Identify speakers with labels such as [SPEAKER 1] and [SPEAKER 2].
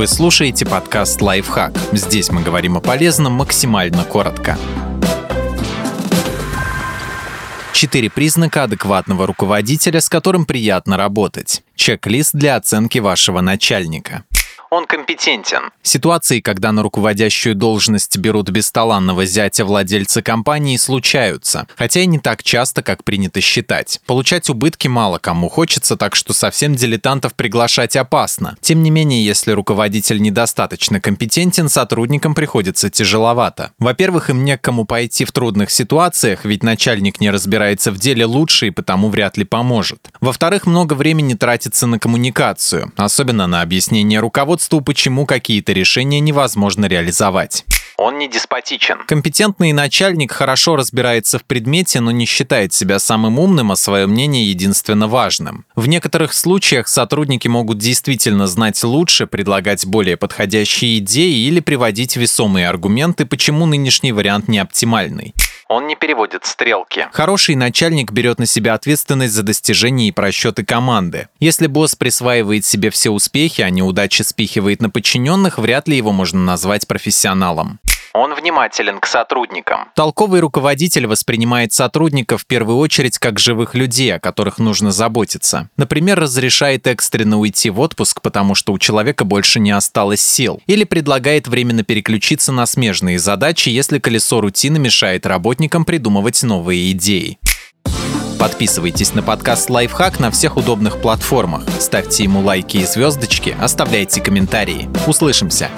[SPEAKER 1] Вы слушаете подкаст «Лайфхак». Здесь мы говорим о полезном максимально коротко. Четыре признака адекватного руководителя, с которым приятно работать. Чек-лист для оценки вашего начальника он компетентен. Ситуации, когда на руководящую должность берут бесталанного зятя владельца компании, случаются, хотя и не так часто, как принято считать. Получать убытки мало кому хочется, так что совсем дилетантов приглашать опасно. Тем не менее, если руководитель недостаточно компетентен, сотрудникам приходится тяжеловато. Во-первых, им не к кому пойти в трудных ситуациях, ведь начальник не разбирается в деле лучше и потому вряд ли поможет. Во-вторых, много времени тратится на коммуникацию, особенно на объяснение руководства руководству, почему какие-то решения невозможно реализовать. Он не деспотичен. Компетентный начальник хорошо разбирается в предмете, но не считает себя самым умным, а свое мнение единственно важным. В некоторых случаях сотрудники могут действительно знать лучше, предлагать более подходящие идеи или приводить весомые аргументы, почему нынешний вариант не оптимальный он не переводит стрелки. Хороший начальник берет на себя ответственность за достижения и просчеты команды. Если босс присваивает себе все успехи, а неудачи спихивает на подчиненных, вряд ли его можно назвать профессионалом. Он внимателен к сотрудникам. Толковый руководитель воспринимает сотрудников в первую очередь как живых людей, о которых нужно заботиться. Например, разрешает экстренно уйти в отпуск, потому что у человека больше не осталось сил. Или предлагает временно переключиться на смежные задачи, если колесо рутины мешает работникам придумывать новые идеи. Подписывайтесь на подкаст «Лайфхак» на всех удобных платформах. Ставьте ему лайки и звездочки, оставляйте комментарии. Услышимся!